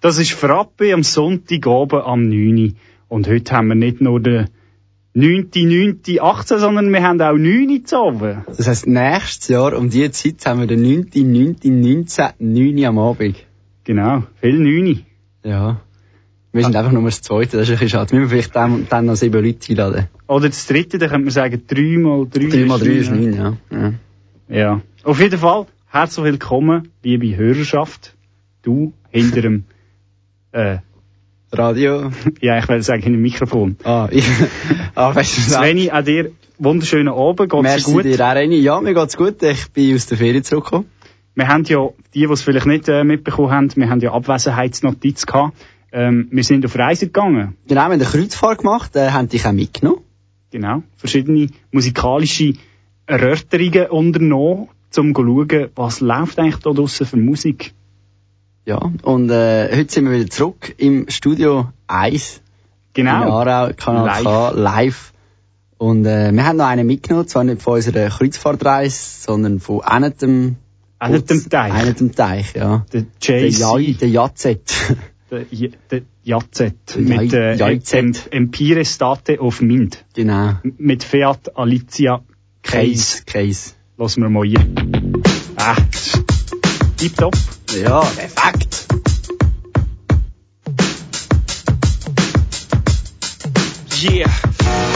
Das ist Frappe am Sonntag oben am 9. Und heute haben wir nicht nur den 9.9.18, sondern wir haben auch 9 zu oben. Das heisst, nächstes Jahr um diese Zeit haben wir den 9.9.19, 9 am Abend. Genau, viel 9. Ja. Wir sind einfach nur das Zweite, das ist ein bisschen schade. Müssen wir vielleicht dann, dann noch sieben Leute einladen. Oder das Dritte, da könnte man sagen 3 mal 3 3 mal 3 ist 9, ja. ja. Ja. Auf jeden Fall, herzlich willkommen, liebe Hörerschaft. Du hinter dem, äh, Radio. ja, ich will sagen, hinter dem Mikrofon. Ah, ich, ah, weißt du, Sveni, an dir wunderschönen Abend, geht's Merci gut? dir auch, Reni. Ja, mir geht's gut. Ich bin aus der Ferien zurückgekommen. Wir haben ja, die, die es vielleicht nicht äh, mitbekommen haben, wir haben ja Abwesenheitsnotiz gehabt. Ähm, wir sind auf Reise gegangen. Genau, wir haben eine Kreuzfahrt gemacht, äh, haben dich auch mitgenommen. Genau. Verschiedene musikalische Erörterungen unternommen, um zu schauen, was läuft eigentlich da draussen für Musik. Ja, und äh, heute sind wir wieder zurück im Studio 1. Genau. In Aarau, Kanal Live. K, live. Und äh, wir haben noch einen mitgenommen, zwar nicht von unserer Kreuzfahrtreise, sondern von einem dem... Einem dem Teich. Einem dem Teich, ja. Der JC. Der Jazet. Der, J- der Jazet. Der Mit äh. Em- Empire State of Mind. genau. Mit Fiat Alicia. Case. Case. Lassen wir mal hier. Ah, tipptopp. Ja, perfekt. Yeah.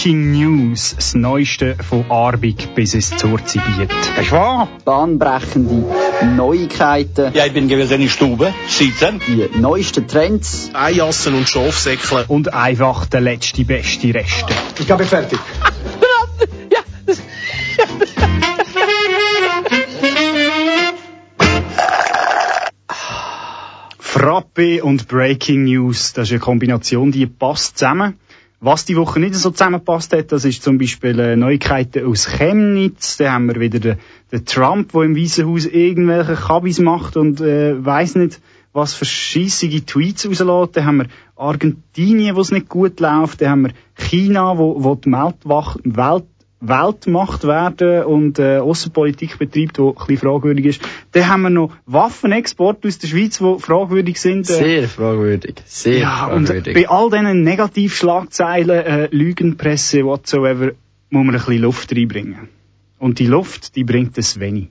Breaking News, das Neueste von Arbig bis ins Zurzibiet. Das ist wahr. Bahnbrechende Neuigkeiten, Ja, ich bin gewesen in der Stube, sitzen. die neuesten Trends, Eijassen und Schafsäckle. Und einfach der letzte beste Reste. Ich glaube, fertig. Frappe und Breaking News, das ist eine Kombination, die passt zusammen. Was die Woche nicht so zusammenpasst hat, das ist zum Beispiel äh, Neuigkeiten aus Chemnitz. Da haben wir wieder den, den Trump, der im Weißen Haus irgendwelche Kabis macht und äh, weiß nicht, was für scheissige Tweets rauslässt. Dann haben wir Argentinien, wo es nicht gut läuft. Dann haben wir China, wo, wo die Weltwach, Welt, Weltmacht werden und äh, Außenpolitik betreibt, die ein bisschen fragwürdig ist. Dann haben wir noch Waffenexport aus der Schweiz, die fragwürdig sind. Äh, sehr fragwürdig, sehr ja, und fragwürdig. bei all diesen Negativschlagzeilen, äh, Lügenpresse, whatsoever, muss man ein bisschen Luft reinbringen. Und die Luft, die bringt es wenig.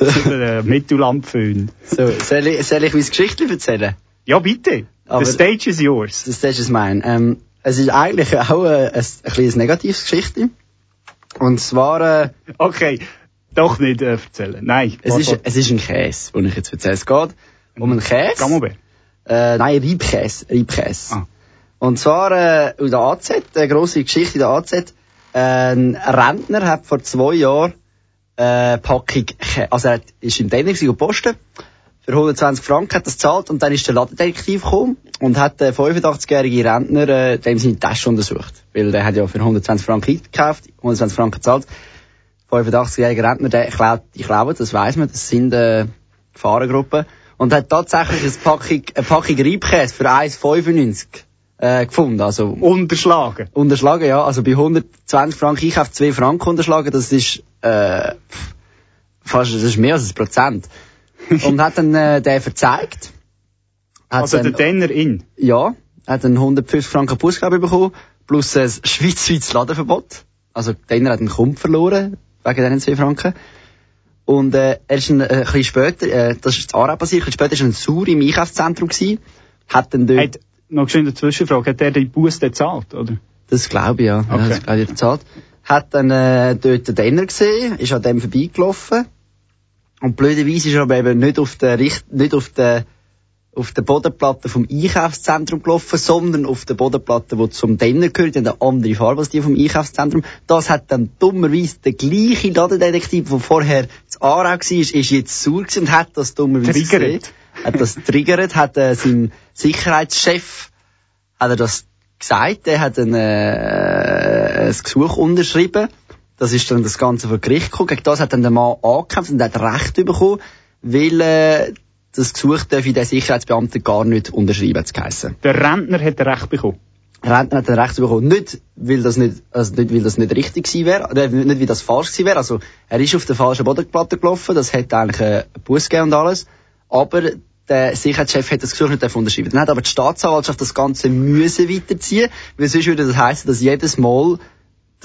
Der Mittellandföhn. So, soll ich, soll ich mein Geschichtchen erzählen? Ja, bitte. Aber- The stage is yours. Das ist es mein. Ähm, es ist eigentlich auch äh, ein, ein, kleines negatives Geschichtchen. Und zwar, äh, Okay, doch nicht äh, erzählen. Nein. es, ist, es ist ein Käse, den ich jetzt erzähle. Es geht um einen Käse. Camembert. Äh, nein, Reibkäse. Reibkäse. Ah. Und zwar äh, in der AZ, eine grosse Geschichte in der AZ. Ein Rentner hat vor zwei Jahren äh, Packung, also er hat- ist im Denner gewesen, posten. Für 120 Franken hat er das gezahlt und dann ist der Ladendetektiv gekommen und hat den 85-jährigen Rentner äh, dem seine Tasche untersucht. Weil der hat ja für 120 Franken eingekauft, 120 Franken gezahlt. 85-jähriger Rentner, der klaut, die klauen, das weiss man, das sind äh, Gefahrengruppen. Und hat tatsächlich eine Packung, eine Packung Reibkäse für 1,95 äh, gefunden. Also Unterschlagen. unterschlagen, ja. Also bei 120 Franken Einkauf 2 Franken unterschlagen, das ist äh, fast das ist mehr als ein Prozent. Und hat dann äh, den verzeigt. Hat Also der dann, Denner in. ja, hat dann 150 Franken Bußgabe bekommen, plus ein schweizweites Ladenverbot. Also der hat einen Kumpf verloren, wegen diesen 2 Franken. Und äh, er ist ein, äh, ein bisschen später, äh, das ist in Aarau passiert, ein bisschen später ist er ein Sur im Einkaufszentrum gewesen, hat dann dort... Hat, noch schnell eine Zwischenfrage. Hat der die Buß gezahlt, oder? Das glaube ich, ja. ja Okay. das glaube ich. Hat dann äh, dort den Denner gesehen, ist an dem vorbeigelaufen. Und blöderweise ist er aber eben nicht auf der, Richt nicht auf der, auf der Bodenplatte vom Einkaufszentrum gelaufen, sondern auf der Bodenplatte, die zum Denner gehört, die eine andere Farbe als die vom Einkaufszentrum. Das hat dann dummerweise der gleiche Ladendetektiv, der vorher zu Aarau war, ist, ist jetzt sauer gewesen und hat das dummerweise Triggert. gesehen. Hat das triggert, hat äh, sein Sicherheitschef hat er das gesagt, der hat ein, äh, ein Gesuch unterschrieben. Das ist dann das Ganze vor Gericht gekommen. Gegen das hat dann der Mann angekämpft und hat Recht bekommen, weil äh, das Gesuch darf der Sicherheitsbeamte gar nicht unterschreiben, hat's geheissen. Der Rentner hat Recht bekommen. Der Rentner hat Recht bekommen. Nicht, weil das nicht, also nicht, weil das nicht richtig gewesen wäre, nicht, weil das falsch gewesen wäre. Also, er ist auf der falschen Bodenplatte gelaufen, das hätte eigentlich einen Bus gegeben und alles. Aber der Sicherheitschef hat das Gesuch nicht dürfen unterschreiben. Dann hat aber die Staatsanwaltschaft das Ganze müssen weiterziehen, weil sonst würde das heißen, dass jedes Mal,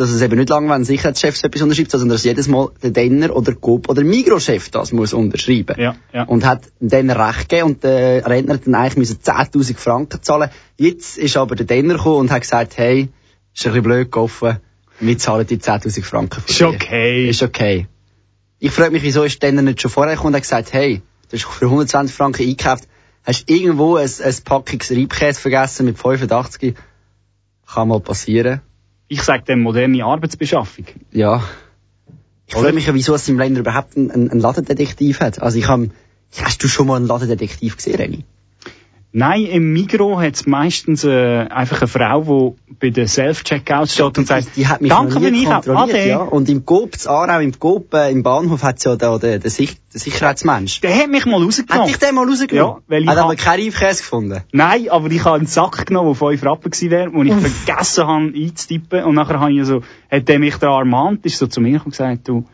dass es eben nicht lang, wenn ein Sicherheitschef so etwas unterschreibt, sondern dass jedes Mal der Denner oder Coop oder Migros-Chef das muss unterschreiben. Ja, ja. Und hat dem Recht gegeben und der Rentner hat dann eigentlich müssen 10.000 Franken zahlen. Jetzt ist aber der Denner gekommen und hat gesagt, hey, ist ein bisschen blöd gelaufen, wir zahlen die 10.000 Franken für Ist okay. Ist okay. Ich frage mich, wieso ist der Denner nicht schon vorher gekommen und hat gesagt, hey, du hast für 120 Franken eingekauft, hast irgendwo ein, ein Packung Reibkäse vergessen mit 85, kann mal passieren. Ich sage dem moderne Arbeitsbeschaffung. Ja. Ich frage mich, ja, wieso es im Länder überhaupt einen, einen Ladendetektiv hat. Also ich habe, hast du schon mal einen Ladendetektiv gesehen, Renny? Nein, im Migro hat es meistens äh, einfach eine Frau, die bei den Self-Checkouts steht und sagt, die hat mich danke für kontrolliert, Ade. ja. Und im Coop, Aarau, im Coop, äh, im Bahnhof hat's ja da den, den, Sich den Sicherheitsmensch. Der hat mich mal Hat rausgenommen. dich den mal rausgenommen? Ja, weil ich Hat aber keinen Reifkäse gefunden. Nein, aber ich habe einen Sack genommen, der 5 Rappen gewesen wäre, den ich vergessen habe einzutippen. Und nachher habe ich so, hat der mich da ermahnt, ist so zu mir und gesagt, du,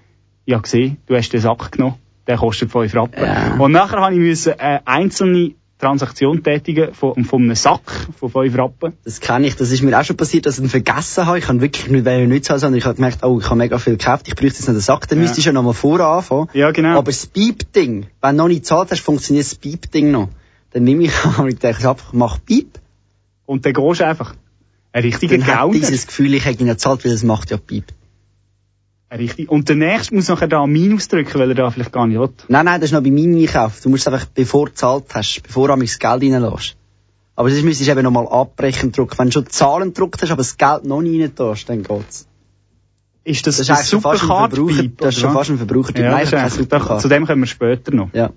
habe gesehen, du hast den Sack genommen, der kostet 5 Rappen. Ja. Und nachher habe ich müssen, äh, einzelne Transaktion tätigen von, von einem Sack von 5 Rappen. Das kenne ich. Das ist mir auch schon passiert, dass ich ihn vergessen habe. Ich habe wirklich nicht, weil ich nicht zahlen, sondern ich habe gemerkt, oh, ich habe mega viel gekauft, ich bräuchte jetzt noch den Sack. Dann Ja. müsstest du ja noch mal vorher anfangen. Ja, genau. Aber das Piep-Ding, wenn du noch nicht gezahlt hast, funktioniert das Piep-Ding noch. Dann nehme ich an und denke, ich mach Piep. Und dann gehst du einfach. Ein richtiger Gauner. dieses Gefühl, ich hätte ihn gezahlt, weil es macht ja Piep. Richtig. Und der Nächste muss nachher da ein Minus drücken, weil er da vielleicht gar nicht will. Nein, nein, das ist noch bei meinem Einkauf. Du musst es einfach, bevor du gezahlt hast, bevor du das Geld reinlässt. Aber sonst müsstest du eben nochmal abbrechen drücken. Wenn du schon Zahlen gedruckt hast, aber das Geld noch nicht rein tust, dann geht's. Ist das, Das ist das ein Supercard das ist schon fast ein Verbrauchertyp. Ja, Nein, das ich da- Supercard. zu dem kommen wir später noch. Ja.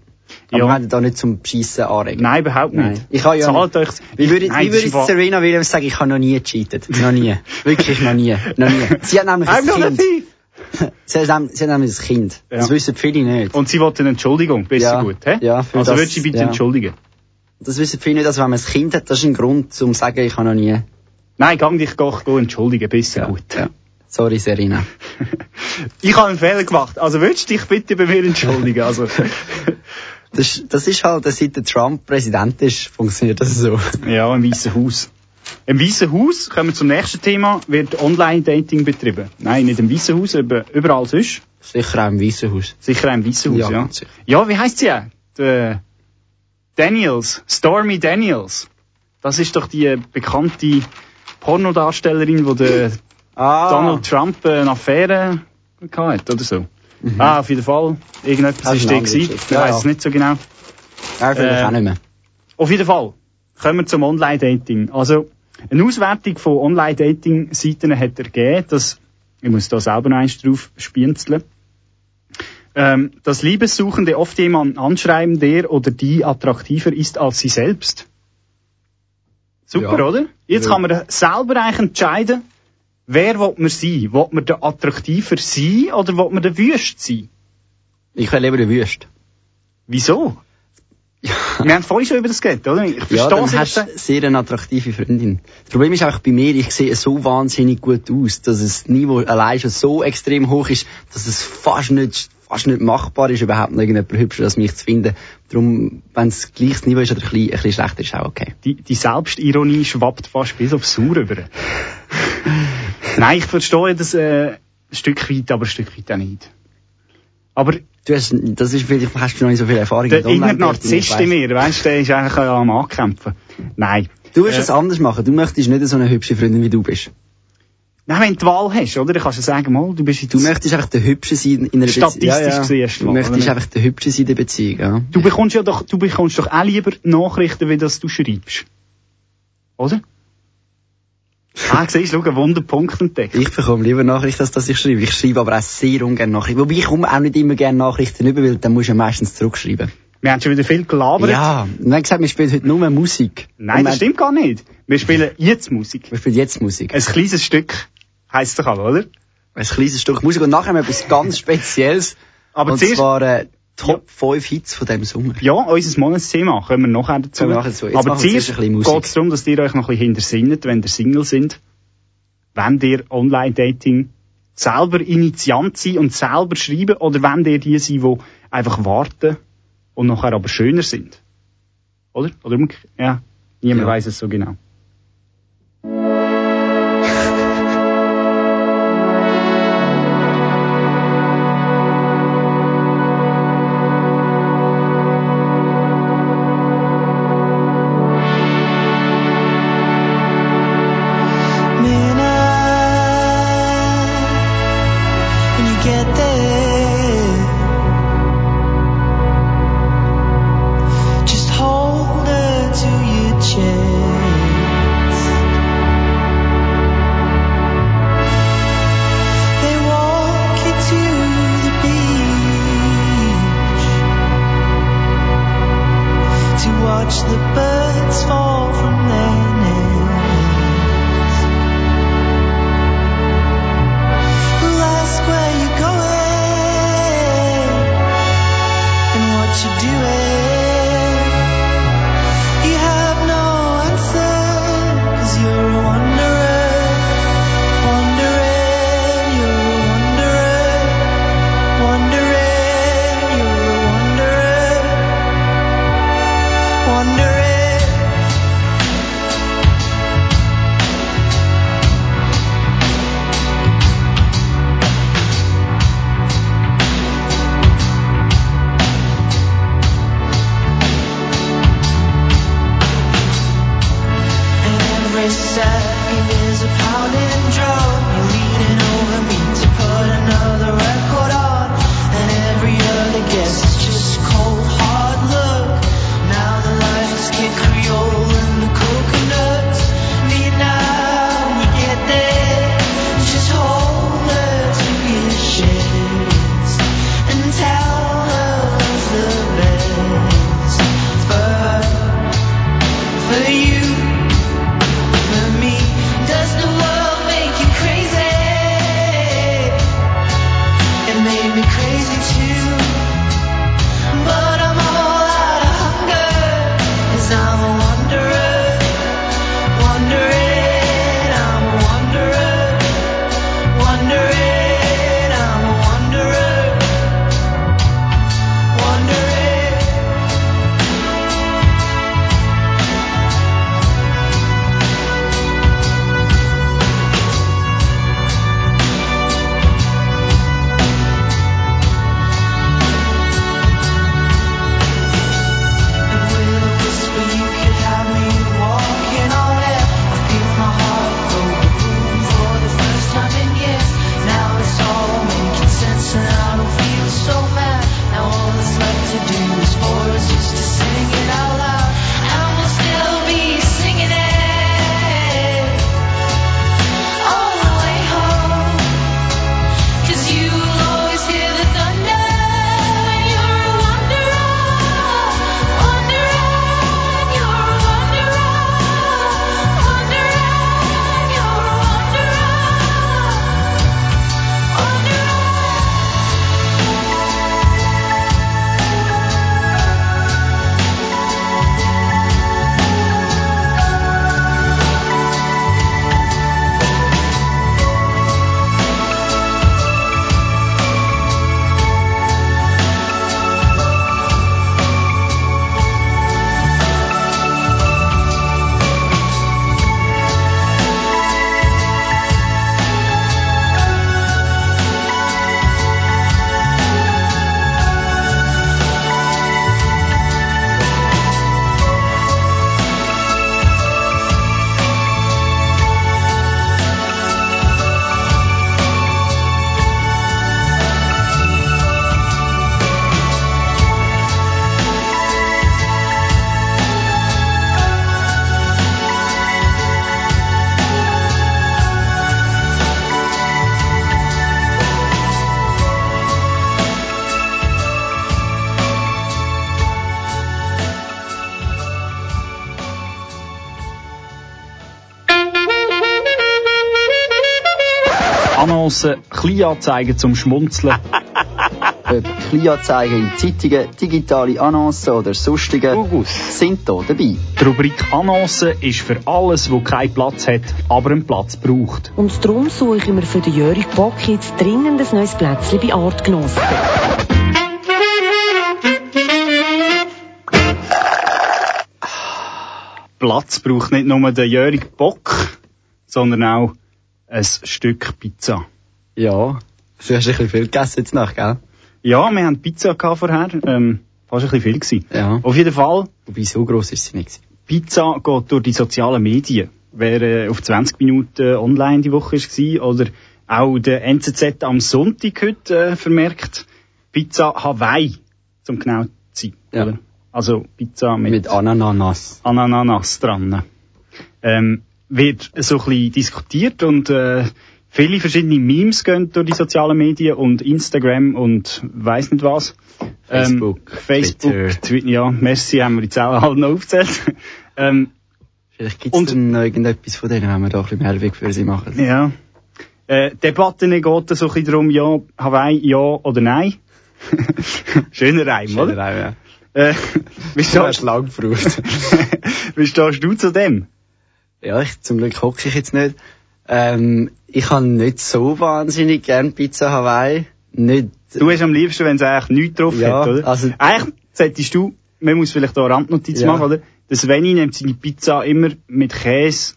Aber Ja. wir haben da nicht zum Beschissen anregen. Nein, überhaupt nicht. Nein. Ich habe ja Zahlt euch, Wie würde, Nein, wie das würde wahr- Serena Williams sagen, ich habe noch nie gecheatet? Noch nie. Wirklich noch nie. Noch nie. Sie hat nämlich ein Kind. Sie hat, nem- sie nämlich ein Kind. Ja. Das wissen viele nicht. Und sie wollte eine Entschuldigung, besser Ja. gut, hä? Ja, für also das- würdest du bitte ja. entschuldigen? Das wissen viele nicht, dass wenn man ein Kind hat, das ist ein Grund, um zu sagen, ich habe noch nie. Nein, gang dich doch go entschuldigen, besser gut. Ja. Sorry, Serena. Ich habe einen Fehler gemacht. Also würdest du dich bitte bei mir entschuldigen? Also, Das, ist- das ist halt, seit der Trump Präsident ist, funktioniert das so. ja, im Weißen Haus. Im Weißen Haus, kommen wir zum nächsten Thema, wird Online-Dating betrieben. Nein, nicht im Weißen Haus, aber überall sonst. Sicher auch im Weißen Haus. Sicher auch im Weißen Haus, Ja, ja. Ja, wie heisst sie? Der Daniels, Stormy Daniels. Das ist doch die bekannte Pornodarstellerin, die der Ah. Donald Trump eine Affäre gehabt oder so. Ah, auf jeden Fall. Irgendetwas ist der gewesen. Ich Ja, ja. es nicht so genau. Ja, vielleicht Äh, auch nicht mehr. Auf jeden Fall. Kommen wir zum Online-Dating. Also, eine Auswertung von Online-Dating-Seiten hat ergeben, dass, ich muss da selber noch eins drauf spienzeln, ähm, dass Liebessuchende oft jemanden anschreiben, der oder die attraktiver ist als sie selbst. Super, Ja. oder? Jetzt Ja. kann man selber eigentlich entscheiden, wer will man sein? Will man der attraktiver sein oder will man der Wüst sein? Ich will lieber den Wüst. Wieso? Wir haben vorhin schon über das geredet, oder? Ich Ja, verstehe dann es hast du sehr eine attraktive Freundin. Das Problem ist einfach bei mir, ich sehe so wahnsinnig gut aus, dass das Niveau allein schon so extrem hoch ist, dass es fast nicht, fast nicht machbar ist, überhaupt noch irgendjemand hübscher als mich zu finden. Darum, wenn es gleiches Niveau ist oder ein bisschen, ein bisschen schlechter, ist auch okay. Die, die Selbstironie schwappt fast bis aufs Sauer über. Nein, ich verstehe das äh, ein Stück weit, aber ein Stück weit auch nicht. Aber Du hast, das ist vielleicht, hast du noch nicht so viel Erfahrung der innere Narzisst in mir, weißt du, der ist eigentlich am Ankämpfen. Nein. Du wirst Äh, es anders machen. Du möchtest nicht so eine hübsche Freundin wie du bist. Nein, wenn du die Wahl hast, oder? Dann kannst du sagen, mal, du bist jetzt... Du möchtest einfach der Hübsche sein in einer Beziehung. Statistisch gesehen erst Du mal, oder möchtest einfach der Hübsche sein in der Beziehung, ja. Du bekommst ja doch, du bekommst doch auch lieber Nachrichten, wie das du schreibst. Oder? Ah, siehst du, schau, einen Wunderpunkt entdeckt. Ich bekomme lieber Nachrichten, als dass ich schreibe. Ich schreibe aber auch sehr ungern Nachrichten. Wobei ich komme auch nicht immer gerne Nachrichten über, weil dann musst du ja meistens zurückschreiben. Wir haben schon wieder viel gelabert. Ja, wir haben gesagt, wir spielen heute nur Musik. Nein, das stimmt gar nicht. Wir spielen jetzt Musik. Wir spielen jetzt Musik. Ein kleines Stück heisst doch auch, oder? Ein kleines Stück Musik und nachher haben wir etwas ganz Spezielles. Aber und zuerst, zwar äh, Top 5 Hits von diesem Sommer. ja, unser Monatsthema kommen wir nachher dazu. Wir nachher dazu. Aber zuerst geht es darum, dass ihr euch noch ein bisschen hintersinnet, wenn ihr Single sind. Wenn ihr Online-Dating selber Initiant sind und selber schreiben, oder wenn ihr die sind, die einfach warten und nachher aber schöner sind. Oder? Oder? Ja. Niemand Ja. weiß es so genau. Kleinanzeigen zum Schmunzeln. Ob Kleinanzeigen in Zeitungen, digitale Annoncen oder sonstige sind hier dabei. Die Rubrik Annoncen ist für alles, wo keinen Platz hat, aber einen Platz braucht. Und darum suchen wir für den Jörg Bock jetzt dringend ein neues Plätzchen bei Artgenossen. Platz braucht nicht nur der Jörg Bock, sondern auch ein Stück Pizza. Ja, du hast ein bisschen viel gegessen jetzt nach, gell? Ja, wir haben Pizza gehabt vorher, ähm, fast ein bisschen viel gewesen. Ja. Auf jeden Fall, Wobei, so gross ist sie nicht. gewesen. Pizza geht durch die sozialen Medien. Wer äh, auf 20 Minuten online die Woche war oder auch der NZZ am Sonntag heute äh, vermerkt, Pizza Hawaii, zum genau zu sein. Ja. Oder? Also Pizza mit, Mit Ananas. Ananas dran. Ähm, wird so ein bisschen diskutiert und äh, viele verschiedene Memes gehen durch die sozialen Medien und Instagram und weiss nicht was. Facebook, ähm, Facebook, Twitter. Twitter. ja, merci, haben wir die Zahlen halt noch aufgezählt. ähm, Vielleicht gibt es noch irgendetwas von denen, wenn wir da ein bisschen Werbung für sie machen. ja. Äh, Debatten geht so ein bisschen darum, ja, Hawaii, ja oder nein. Schöner Reim, oder? Oder? Ja. Äh, wie, Du hast stehst, lang gebraucht. wie stehst du zu dem? ja, ich, zum Glück hocke ich jetzt nicht. Ähm, ich habe nicht so wahnsinnig gern Pizza Hawaii. Nicht, Du hast am liebsten, wenn es eigentlich nichts drauf Ja, hat, oder? also- eigentlich solltest du, man muss vielleicht da eine Randnotiz Ja. machen, oder? Der Sveni nimmt seine Pizza immer mit Käse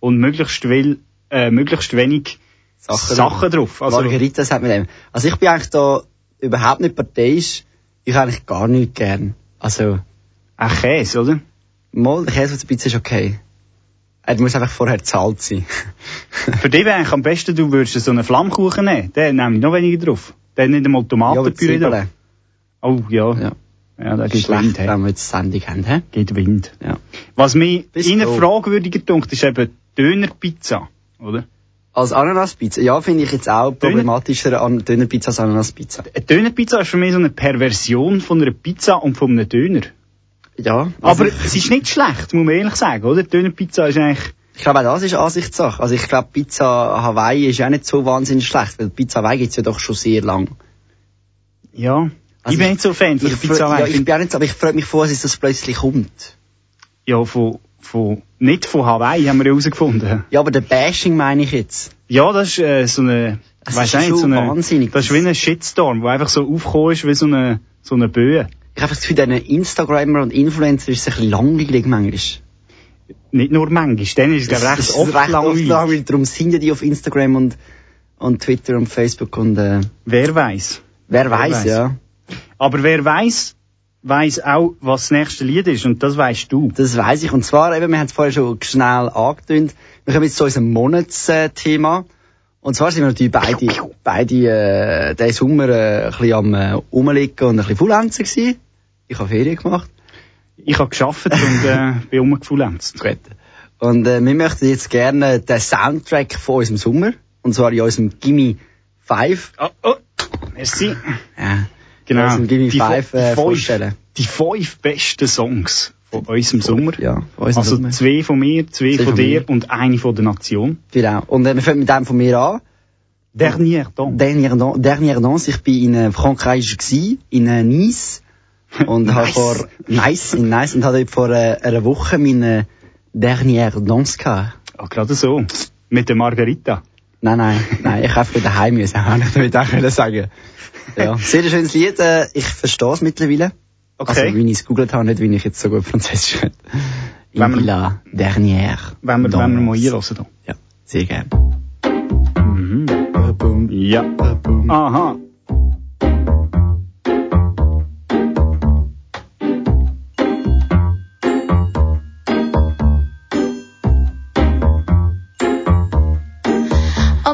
und möglichst, will, äh, möglichst wenig Sachen Sachen, drauf. Also, Margaritas hat mit dem. Also ich bin eigentlich da überhaupt nicht parteiisch. Ich habe eigentlich gar nicht gern. Also, auch Käse, oder? mal, der Käse auf der Pizza ist okay. Er muss einfach vorher zahlt sein. Für dich wäre eigentlich am besten, du würdest so einen Flammkuchen nehmen. Den nehme ich noch weniger drauf. Den nicht einmal Tomatenpüree drauf. Oh, ja. Ja. Ja, da geht Schlecht, Wind. He. wenn wir jetzt Sendung haben, hä? Geht Wind. Ja. Was mich Bist du? fragwürdiger dunkt, ist eben Dönerpizza. Oder? Als Ananaspizza, ja, finde ich jetzt auch problematischer an Dönerpizza als Ananaspizza. Eine Dönerpizza ist für mich so eine Perversion von einer Pizza und von einem Döner. Ja. Aber also es ist nicht schlecht, muss man ehrlich sagen, oder? Dönerpizza ist eigentlich, ich glaube, auch das ist Ansichtssache. Also ich glaube, Pizza Hawaii ist auch nicht so wahnsinnig schlecht, weil Pizza Hawaii gibt's ja doch schon sehr lang. ja. Also ich bin nicht so Fan von Pizza Hawaii. Ja, Ich bin auch nicht so, aber ich freue mich vor, dass das plötzlich kommt. ja, von, von, nicht von Hawaii haben wir herausgefunden. Ja, aber der Bashing meine ich jetzt. Ja, das ist äh, so eine, Das weißt ist du nicht, so eine, wahnsinnig. das ist wie ein Shitstorm, der einfach so aufgekommen ist wie so eine, so eine Böe. Ich habe das Gefühl, diesen Instagrammer und Influencer ist es ein bisschen langweilig manchmal. Nicht nur manchmal, dann ist es, ich, recht Es ist oft langweilig. langweilig. Darum sind ja die auf Instagram und, und Twitter und Facebook und, äh, Wer weiß. wer weiß, weiß. ja. Aber wer weiß, weiß auch, was das nächste Lied ist, und das weißt du. Das weiß ich. Und zwar, eben, wir haben es vorher schon schnell angetönt. Wir kommen jetzt zu unserem Monatsthema. Und zwar sind wir natürlich beide, beide, äh, diesen Sommer, äh, ein bisschen am, äh, rumliegen und ein bisschen Fullenzen gewesen. Ich habe Ferien gemacht. Ich habe geschafft und äh, bin umgefullenzt. Gut. Und, äh, wir möchten jetzt gerne den Soundtrack von unserem Sommer. Und zwar in unserem Gimme 5. Oh, oh, merci. Ja. Genau. Unserem Gimme Die 5, fo- äh, vorstellen. die fünf besten Songs von unserem Sommer. Ja, von unserem Also Sommer. zwei von mir, zwei, Zwei von dir mir. und eine von der Nation. Genau. Und, äh, wir fangen mit dem von mir an. Dernier Don. Dernière, Dan- dernière Danse, ich bin in äh, Frankreich in äh, Nice. Und habe Nice. vor, nice, in Nice, und habe vor äh, einer Woche meine Dernière Danse gehabt. Oh, gerade so. Mit der Margarita. Nein, nein, nein, ich habe wieder heim müssen, habe ich damit auch sagen. Ja, sehr schönes Lied, äh, ich verstehe es mittlerweile. Okay. Also, wie ich es gegoogelt habe, nicht wie ich jetzt so gut Französisch kann. Wenn wir- In la dernière Wenn wir, wenn wir mal einlassen. Ja, sehr gerne. Ja. Aha.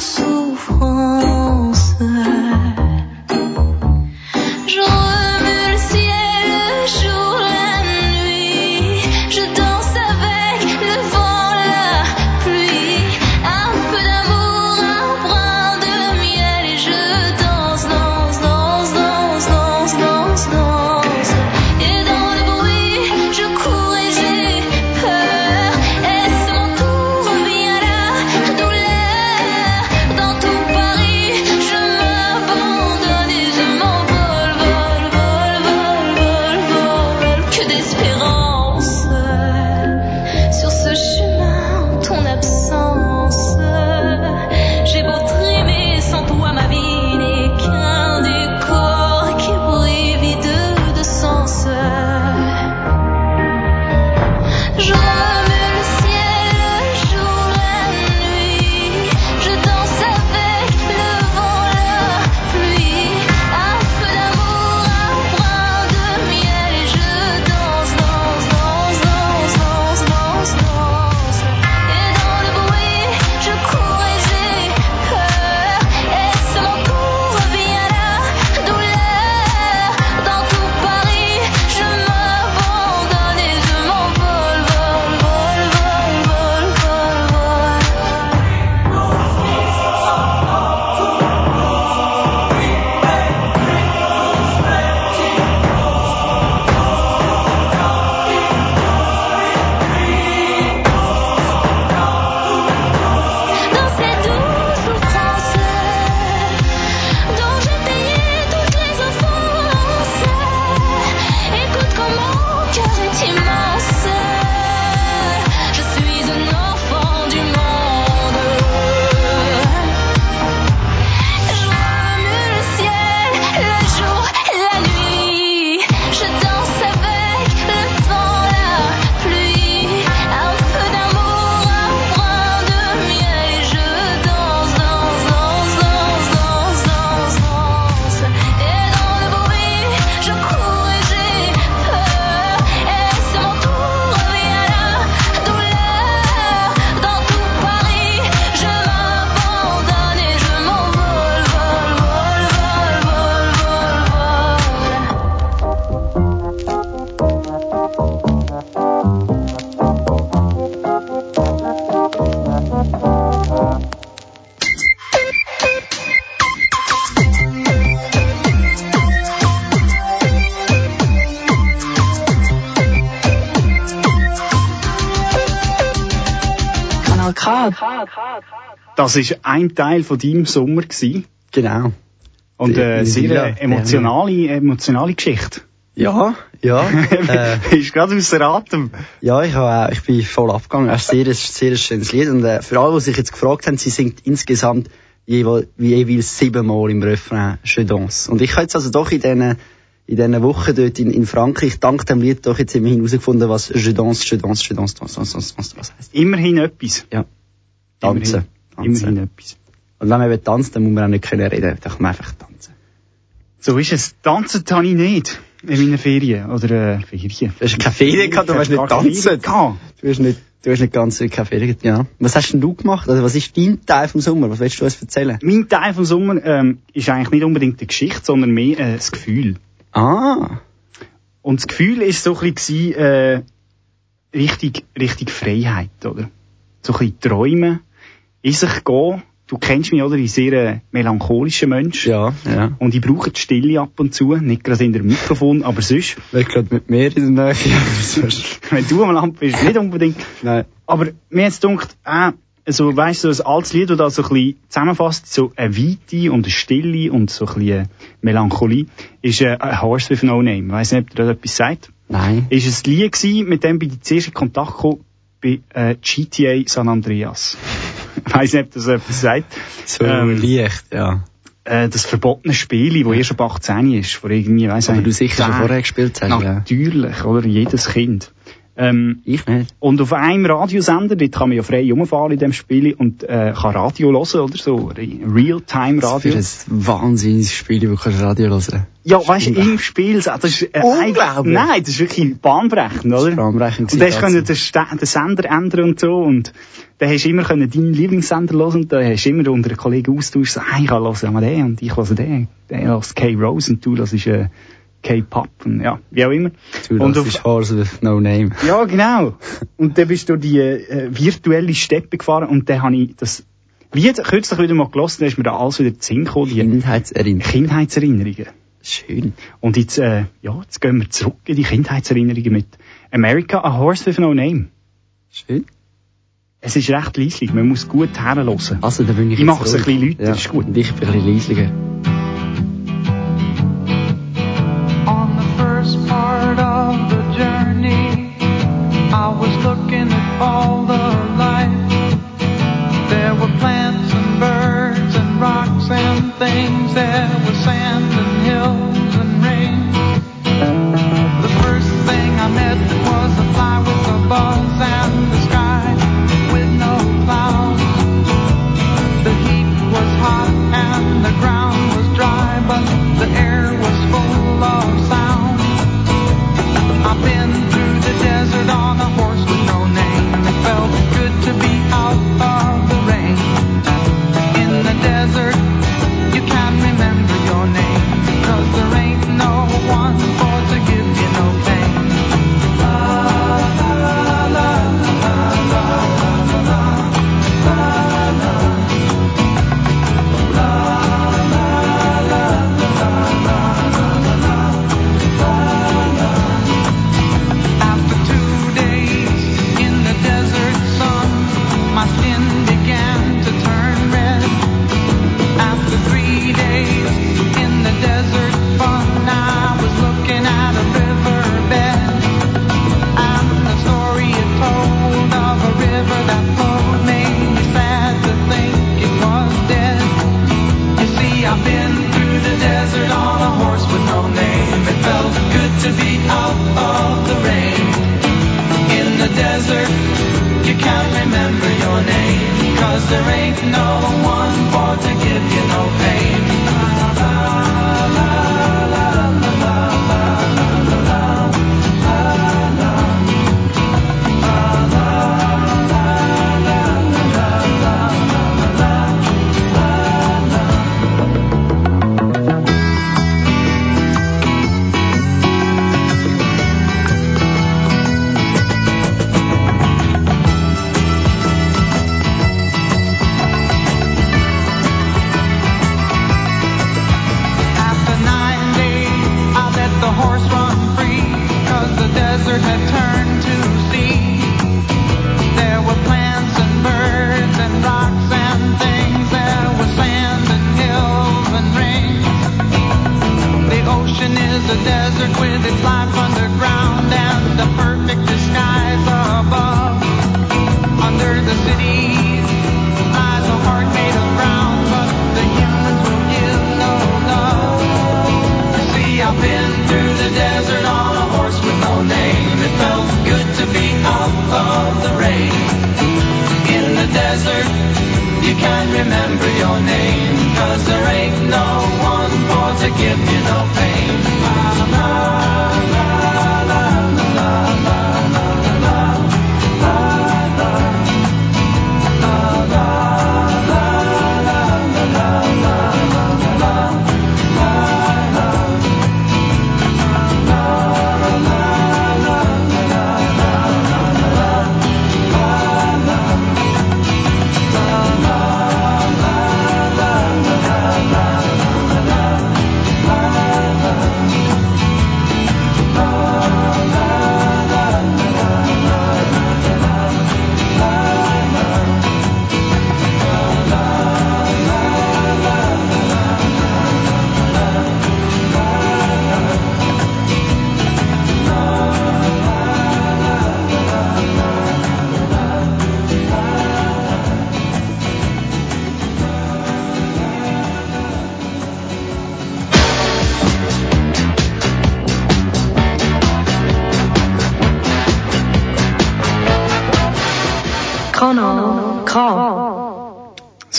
souffrance. Das ist ein Teil von deinem Sommer gewesen. Genau. Und Die- äh, sehr äh, emotionale, emotionale Geschichte. Ja, ja. äh, ist gerade außer Atem. ja, ich, auch- ich bin voll abgegangen. Es ist sehr, ein sehr schönes Lied. Und äh, für alle, die sich jetzt gefragt haben, sie singt insgesamt jeweils, jeweils siebenmal im Refrain Je danse. Und ich habe jetzt also doch in diesen in diesen Wochen dort in, in Frankreich dank dem Lied doch jetzt immerhin herausgefunden, was Je danse, Je danse, Je danse, danse, danse, danse, danse, heisst. Immerhin etwas. Ja. Tanzen. Immerhin, Tanzen. immerhin etwas. Und wenn man tanzen, dann muss man auch nicht können reden. Da kann man einfach tanzen. So ist es. Tanzen habe ich nicht. In meinen Ferien. Oder, äh, Ferien. Du hast keine Ferien gehabt, du hast Ich nicht tanzen. Du hast nicht, du hast nicht ganz keine Ferien ja. Was hast denn du gemacht? Also, was ist dein Teil vom Sommer? Was willst du uns erzählen? Mein Teil vom Sommer ähm, ist eigentlich nicht unbedingt die Geschichte, sondern mehr äh, das Gefühl. Ah. Und das Gefühl ist so ein bisschen, äh, richtig, richtig Freiheit, oder? So ein bisschen träumen, in sich gehen. Du kennst mich, oder? Ich bin sehr äh, melancholischer Mensch. Ja, ja. Und ich brauche die Stille ab und zu. Nicht gerade in der Mikrofon, aber sonst. Wer gerade mit mir in der Nähe? Wenn du am Lamp bist, nicht unbedingt. Nein. Aber mir jetzt gedacht, äh, also, weißt du, so ein altes Lied, das da so ein bisschen zusammenfasst, so eine Weite und eine Stille und so ein bisschen Melancholie, ist äh, A Horse with No Name. Ich weiss nicht, ob dir das etwas sagt. Nein. Ist ein Lied gewesen, mit dem bin ich zuerst in Kontakt gekommen, bei äh, GTA San Andreas. ich weiss nicht, ob das etwas sagt. So Ähm, leicht, ja. Äh, das verbotene Spiel, das erst ab 18 ist, vor irgendwie, weiss Aber du sicher schon 10. vorher gespielt hast, ja. Natürlich, oder? Jedes Kind. Ähm, Ich nicht. und auf einem Radiosender, dort kann man ja frei rumfahren in dem Spiel und äh, kann Radio hören oder so, Re- Realtime-Radio. Das ist ein Wahnsinnsspiel, wo du kannst Radio hören Ja, weißt du, im Spiel, das ist äh, Unglaublich. Nein, das ist wirklich bahnbrechend, oder? Bahnbrechend Und dann hast du können den, Sender ändern und so und dann hast du immer können deinen Lieblingssender hören und dann hast du immer unter den Kollegen Austausch so, hey, ich kann hören den und ich höre den. Der hört K-Rose und du hörst äh, K-Pop und ja, wie auch immer. Du und ist Horse with No Name. ja, genau. Und dann bist du durch die äh, virtuelle Steppe gefahren und dann habe ich das wie kürzlich wieder mal gelassen, dann ist mir da alles wieder zu Sinn gekommen, die Kindheitserinnerung. Kindheitserinnerungen. Schön. Und jetzt, äh, ja, jetzt gehen wir zurück in die Kindheitserinnerungen mit America, A Horse with No Name. Schön. Es ist recht leislich, man muss gut herhören. Also, da bin ich Ich jetzt mach's ein bisschen lauter, ja. ist gut. Und ich bin ein bisschen leislicher. Looking at all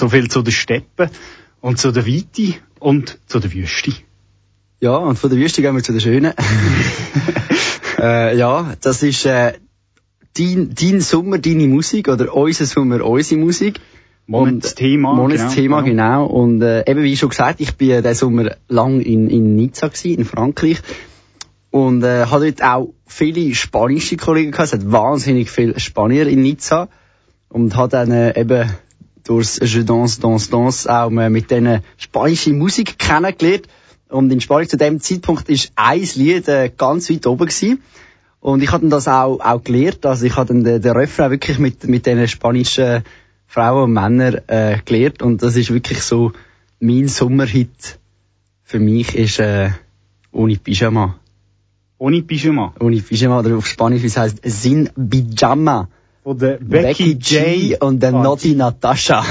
So viel zu den Steppen und zu der Weite und zu der Wüste. Ja, und von der Wüste gehen wir zu der Schönen. äh, ja, das ist äh, dein, dein Sommer, deine Musik oder unser Sommer, unsere Musik. Monatsthema, Monatsthema, genau. genau. Und äh, eben wie schon gesagt, ich bin äh, diesen Sommer lang in, in Nizza gewesen, in Frankreich. Und äh, habe dort auch viele spanische Kollegen gehabt. Es hat wahnsinnig viele Spanier in Nizza. Und habe dann äh, eben durchs Je Danse, Danse, Danse auch äh, mit denen spanische Musik kennengelernt. Und in Spanien zu dem Zeitpunkt ist ein Lied äh, ganz weit oben gewesen. Und ich habe das auch, auch gelernt. Also ich habe dann den, den Refrain wirklich mit, mit diesen spanischen Frauen und Männern äh, gelernt. Und das ist wirklich so mein Sommerhit für mich ist äh, ohne Pyjama. Ohne Pyjama. Ohne Pyjama oder auf Spanisch, wie es heißt, Sin Pyjama. Von der Becky, J. und Ah, Nodi Natascha.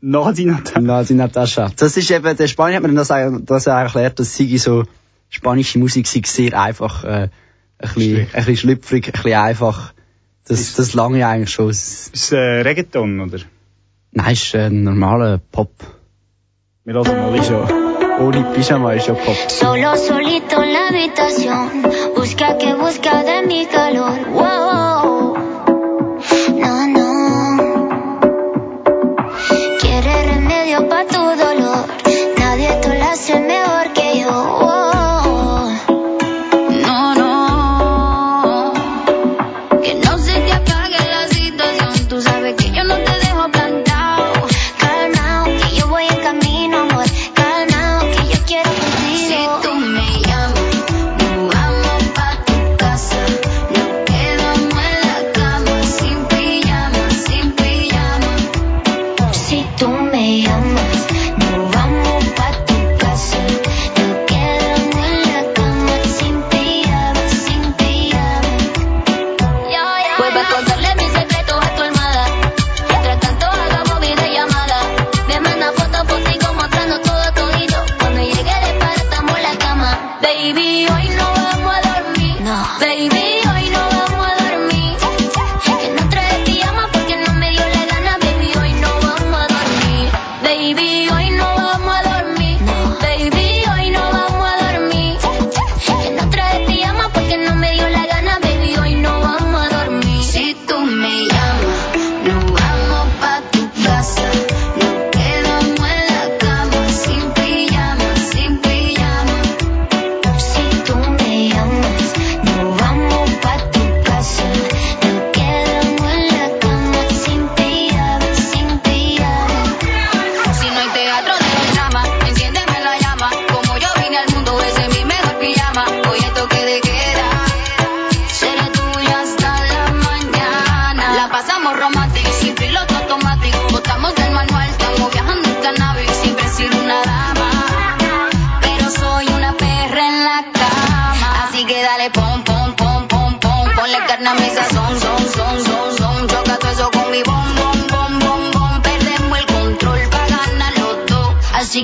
Nadi Natascha. Nodi Natascha. Das ist eben, der Spanier hat mir das, auch- das erklärt, dass sie so, spanische Musik sei sehr einfach, äh, ein bisschen, ein bisschen schlüpfrig, ein bisschen einfach. Das, das lange eigentlich schon. Es- Ist äh, Reggaeton, oder? Nein, ist äh, ein normaler Pop. Wir lassen mal Ist ja, ohne Pyjama ist ja Pop. Solo solito en la habitación, busca que busca de mi calor. Wow.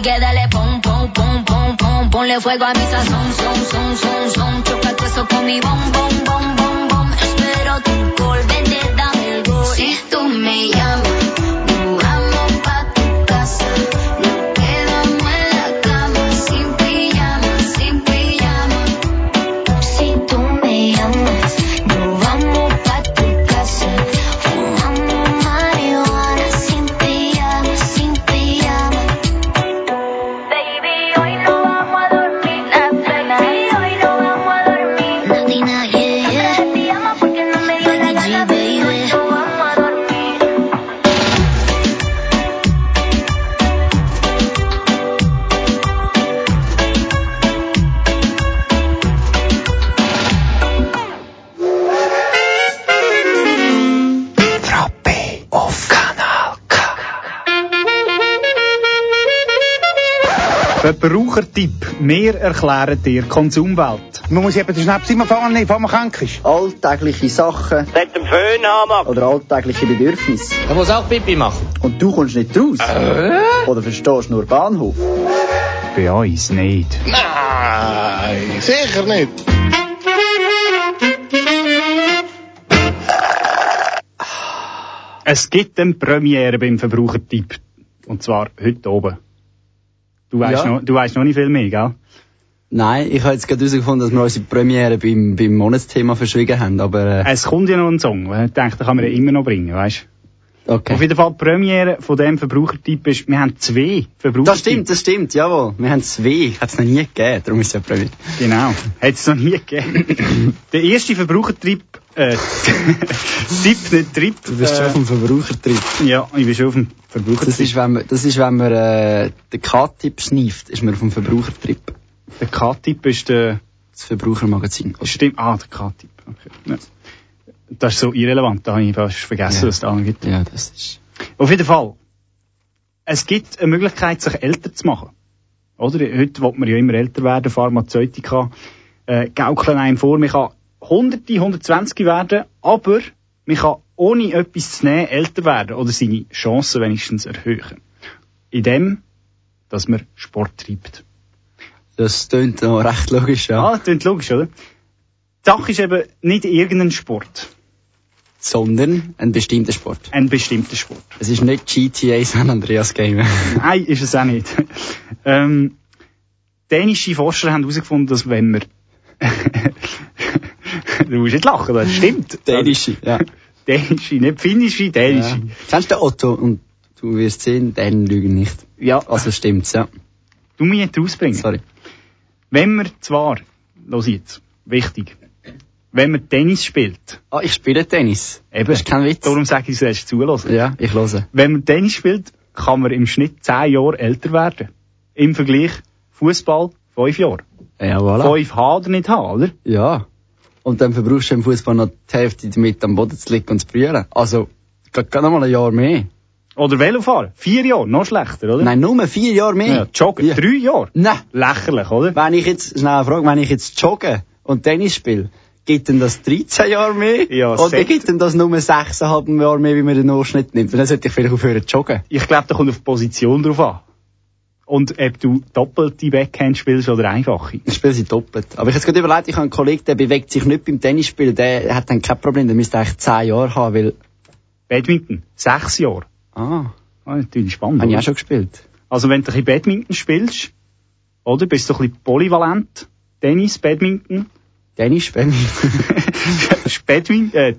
Que dale pom, pom, pom, pom, pom. Ponle fuego a mi sazón, son, son, son, son. Choca todo eso con mi bom, bom, bom, bom, bom. Espero tu gol, vente, dame el gol. Si tú me llamas, Verbrauchertipp. Wir erklären dir Konsumwelt. Man muss eben den Schnaps immer vorne nehmen, bevor man krank ist. Alltägliche Sachen Let dem Föhn haben. oder alltägliche Bedürfnisse. Er muss auch Pipi machen. Und du kommst nicht raus? Oder verstehst nur Bahnhof? Bei uns nicht. Nein, sicher nicht. Es gibt eine Premiere beim Verbrauchertipp. Und zwar heute oben. Du weißt, Ja. noch, du weißt noch nicht viel mehr, gell? Nein, ich habe jetzt gerade herausgefunden, dass wir unsere Premiere beim, beim Monatsthema verschwiegen haben, aber äh, Es kommt ja noch ein Song, ich denke, den kann man ja immer noch bringen, weißt okay. Auf jeden Fall, die Premiere von dem Verbrauchertipp ist, wir haben zwei Verbrauchertipp. Das stimmt, das stimmt, jawohl. Wir haben zwei, hat es noch nie gegeben, darum ist es ja Premiere. Genau. Hat es noch nie gegeben. Der erste Verbrauchertipp, äh, Tipp, nicht Trip. Du bist schon äh, auf dem Verbrauchertrip. Ja, ich bin schon auf dem Verbrauchertrip. Das ist, wenn man, das ist, wenn man äh, den K-Tipp schnieft, ist man auf dem Verbrauchertrip. Der K-Tipp ist der, Das Verbrauchermagazin. stimmt, ah, der K-Tipp. Okay. Ja. Das ist so irrelevant, da habe ich fast vergessen, Ja. es da gibt. Ja, das ist... Auf jeden Fall. Es gibt eine Möglichkeit, sich älter zu machen. Oder? Heute will man ja immer älter werden, Pharmazeutika, äh, gaukeln einem vor, man kann hunderte, 120 werden, aber man kann ohne etwas zu nehmen älter werden oder seine Chancen wenigstens erhöhen. In dem, dass man Sport treibt. Das klingt noch recht logisch, ja. Ah, das klingt logisch, oder? Die Sache ist eben nicht irgendein Sport, Sondern ein bestimmter Sport. ein bestimmter Sport. Es ist nicht GTA San Andreas Game. Nein, ist es auch nicht. ähm, dänische Forscher haben herausgefunden, dass wenn wir... du musst nicht lachen, das stimmt. Dänische, ja. Dänische, nicht finnische, ja. dänische. Kennst du den Otto? Und du wirst sehen, Dänen lügen nicht. Ja, Also stimmt's, ja. du musst nicht rausbringen. Sorry. Wenn man zwar, los jetzt, wichtig, wenn man Tennis spielt, Ah, ich spiele Tennis. eben, Das ist kein Witz. darum sage ich, du sollst zulassen. Ja, ich höre. Wenn man Tennis spielt, kann man im Schnitt 10 Jahre älter werden. Im Vergleich Fußball 5 Jahre. Ja, voilà. 5 H oder nicht H, oder? Ja. Und dann verbrauchst du im Fußball noch die Hälfte damit am Boden zu liegen und zu brüllen. Also, geht noch mal ein Jahr mehr. Oder Velofahren, 4 Jahre, noch schlechter, oder? Nein, nur vier Jahre mehr. Ja, Joggen, Ja. 3 Jahre. Nein. Lächerlich, oder? Wenn ich jetzt, schnell eine Frage, wenn ich jetzt jogge und Tennis spiele, gibt denn das 13 Jahre mehr? Ja, Oder gibt denn das nur 6,5 Jahre mehr, wie man den Durchschnitt nimmt? Weil dann sollte ich vielleicht aufhören zu joggen. Ich glaube, da kommt auf die Position drauf an. Und ob du doppelte Backhand spielst oder einfache. Ich spiele sie doppelt. Aber ich habe jetzt gerade überlegt, ich habe einen Kollegen, der bewegt sich nicht beim Tennisspielen, der hat dann kein Problem, der müsste eigentlich 10 Jahre haben, weil, Badminton, 6 Jahre. ah, Ah, natürlich spannend. habe ich auch schon gespielt. Also wenn du ein bisschen Badminton spielst, oder? Bist du ein bisschen polyvalent. Tennis, Badminton. Tennis spielen. Badminton, äh,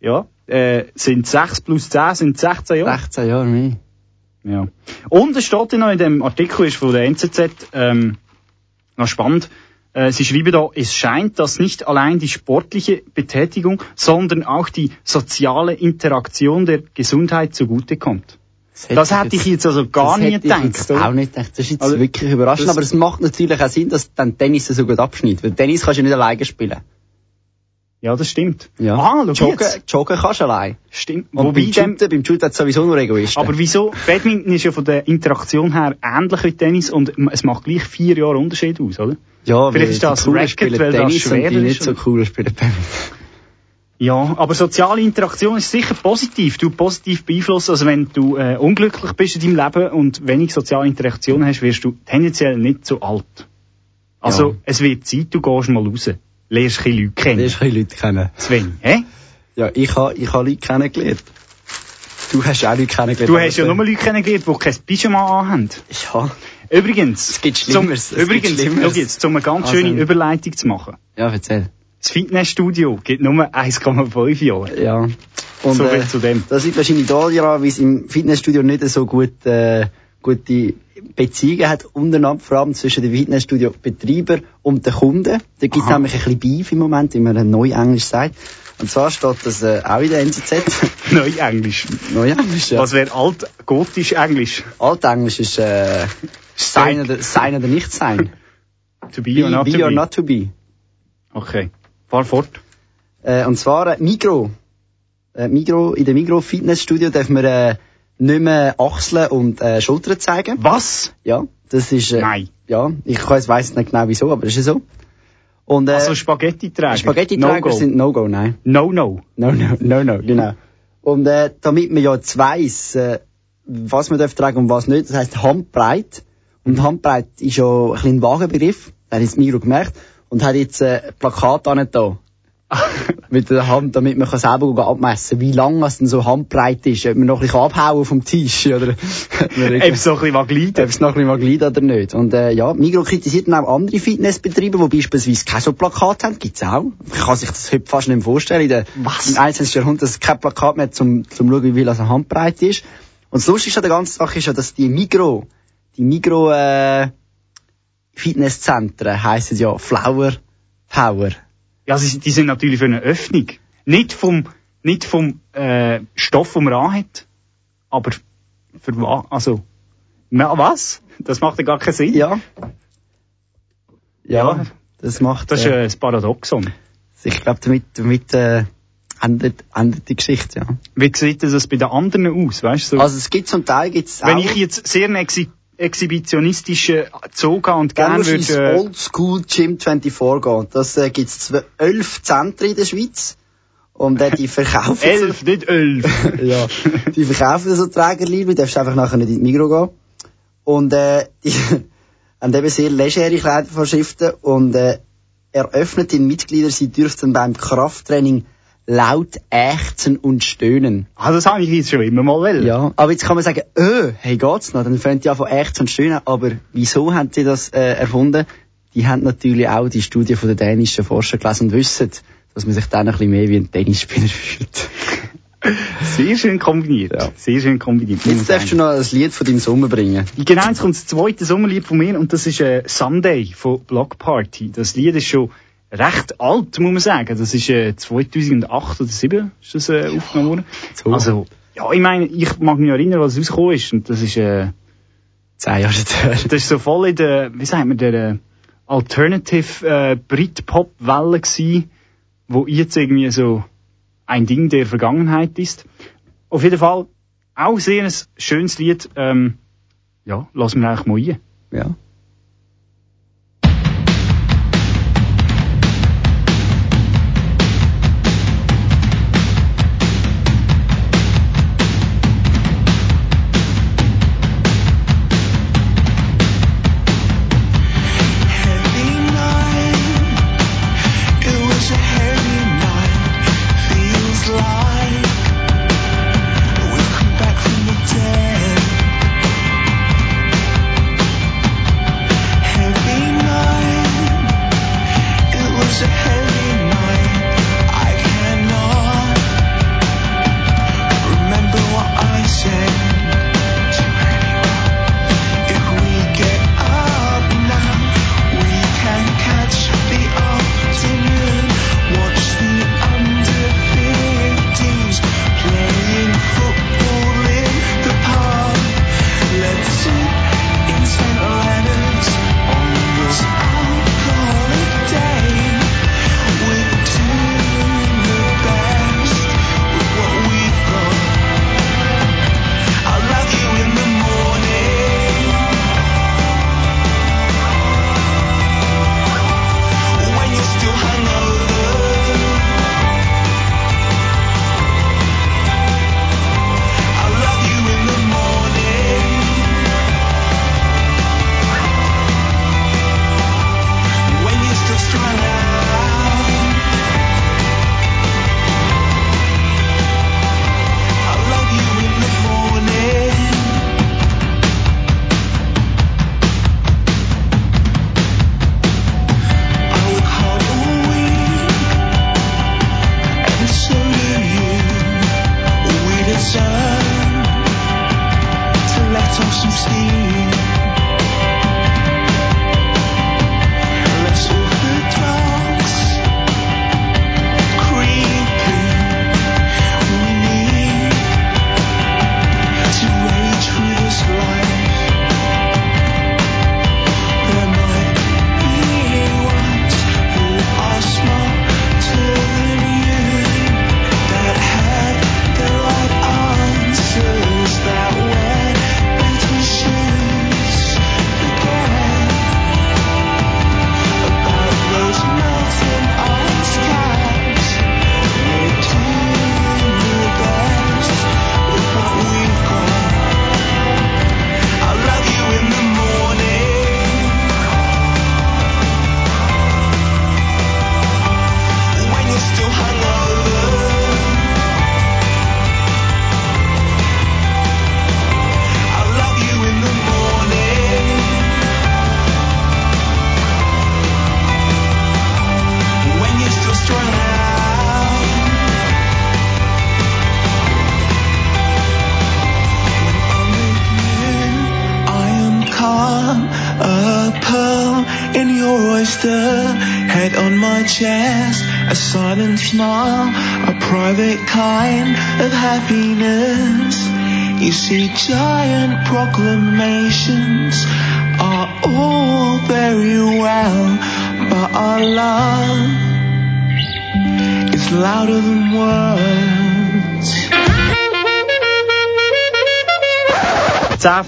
ja, äh, sind 6 plus 10 sind 16 Jahre. 16 Jahre mehr. Ja. Und es steht ja noch in dem Artikel ist von der NZZ, ähm, noch spannend, äh, sie schreiben da, es scheint, dass nicht allein die sportliche Betätigung, sondern auch die soziale Interaktion der Gesundheit zugutekommt. Das hätte ich jetzt also gar das nie hätte ich gedacht. jetzt oder? auch nicht gedacht. Das ist jetzt Also, wirklich überraschend, das- aber es macht natürlich auch Sinn, dass dann Tennis so gut abschneidet. Weil Tennis kannst du nicht alleine spielen. Ja, das stimmt. Ja. Ah, schau joggen, joggen kannst du allein. Stimmt. Und Wobei beim dem, Shooten, beim Shooten sowieso nur Egoisten. aber wieso? Badminton ist ja von der Interaktion her ähnlich wie Tennis und es macht gleich vier Jahre Unterschied aus, oder? ja, vielleicht ist das die Racket, spielen weil das Tennis und schwerer die ist, nicht so cool spielen Tennis. Ja, aber soziale Interaktion ist sicher positiv. Du positiv beeinflussen. Also wenn du äh, unglücklich bist in deinem Leben und wenig soziale Interaktion hast, wirst du tendenziell nicht so alt. Also Ja. es wird Zeit, du gehst mal raus. Lernst ein Leute kennen. Lernst ein Leute kennen. Sven, hä? Ja, ich habe ich ha Leute kennengelernt. Du hast auch Leute kennengelernt. Du hast ja nur Leute kennengelernt, die kein Pyjama anhaben. Ja. Übrigens, Es gibt zum, Schlimmeres, es gibt übrigens, Schlimmeres. schau jetzt, um eine ganz Also- schöne Überleitung zu machen. Ja, erzähl. Das Fitnessstudio gibt nur 1,5 Jahre. Ja. Und, So viel äh, zu dem. Das liegt wahrscheinlich daran, weil es im Fitnessstudio nicht so gut, äh, gute Beziehungen hat, untereinander, vor allem zwischen den Fitnessstudio-Betreiber und den Kunden. Da gibt es nämlich ein bisschen Beef im Moment, wie man Neuenglisch sagt. Und zwar steht das äh, auch in der NZZ. Neuenglisch. Neuenglisch, ja. Was wäre altgotisch Englisch? Altenglisch ist äh, sein, oder, sein oder nicht sein. To be, or not be to or be. not to be. Okay. Fahr fort. Äh, und zwar äh, Migro. Äh, Migro. In dem Migro Fitnessstudio darf man äh, nicht mehr Achseln und äh, Schultern zeigen. Was? Ja. Das ist, äh, Nein. ja, ich weiss nicht genau wieso, aber das ist ja so. Und, äh, Also Spaghetti-Träger. Spaghetti-Träger No-go. sind No-Go, nein. No, no. No, no, no, no, genau. Und äh, damit man ja jetzt weiss, äh, was man darf tragen und was nicht, das heisst Handbreit. Und Handbreit ist ja ein bisschen ein vager Begriff, das hat jetzt Miro gemerkt, und hat jetzt äh, ein Plakat da mit der Hand, damit man kann selber abmessen wie lang es denn so Handbreit ist, ob man noch ein bisschen abhauen vom Tisch, oder Eben so ein bisschen ob Magliden. es noch ein bisschen mal gleitet oder nicht. Und äh, ja, Migro kritisiert dann auch andere Fitnessbetriebe, die beispielsweise kein so Plakat haben. Gibt's auch. Ich kann sich das heute fast nicht mehr vorstellen. In der, Was? Im 21. Jahrhundert, dass es kein Plakat mehr zum, zum schauen, wie viel also Handbreit ist. Und das Lustigste an der ganzen Sache ist ja, dass die Migro, die Migro äh, Fitnesszentren heissen ja Flower Power. Ja, sie, die sind natürlich für eine Öffnung. Nicht vom, nicht vom äh, Stoff, den man anhat, aber für was? Also, na, was? Das macht ja gar keinen Sinn. Ja. Ja, Ja. das macht, Das ist äh, ein Paradoxon. ich glaube, damit, damit äh, endet, endet die Geschichte, ja. Wie sieht das bei den anderen aus, weißt du? So, Also es gibt zum Teil gibt's wenn auch, ich jetzt sehr exhi exhibitionistischen Zug habe und gerne du ins würde... Äh, Oldschool Gym 24 gehen. Das äh, gibt's zwölf- elf Zentren in der Schweiz. Und äh, die verkaufen elf, nicht elf. ja, die verkaufen so Trägerliebe, du darfst einfach nachher nicht in die Migros gehen. Und äh, die haben eben sehr legere Kleidervorschriften und äh, eröffnet den Mitgliedern, sie dürften beim Krafttraining laut ächzen und stöhnen. ah, das habe ich jetzt schon immer mal wollen. Ja, aber jetzt kann man sagen, öh, hey, geht's noch? Dann fängt ja von ächzen und stöhnen. Aber wieso haben sie das äh, erfunden? Die haben natürlich auch die Studie von den dänischen Forscher gelesen und wissen, dass man sich dann ein bisschen mehr wie ein Tennisspieler fühlt. Sehr schön kombiniert. Ja. Sehr schön kombiniert. Jetzt darfst du noch ein Lied von deinem Sommer bringen. Genau, jetzt kommt das zweite Sommerlied von mir und das ist äh, Sunday von Block Party. Das Lied ist schon recht alt, muss man sagen. Das ist äh, 2008 oder 2007 ist das äh, aufgenommen worden. So. Also, ja, ich meine, ich mag mich erinnern, was rausgekommen ist und das ist, äh, Zehn Jahre her. das ist so voll in der, wie sagt man, der äh, Alternative äh, Britpop-Welle gsi, wo jetzt irgendwie so ein Ding der Vergangenheit ist. Auf jeden Fall auch sehr ein schönes Lied. Ähm, ja, lassen wir eigentlich mal rein. Ja.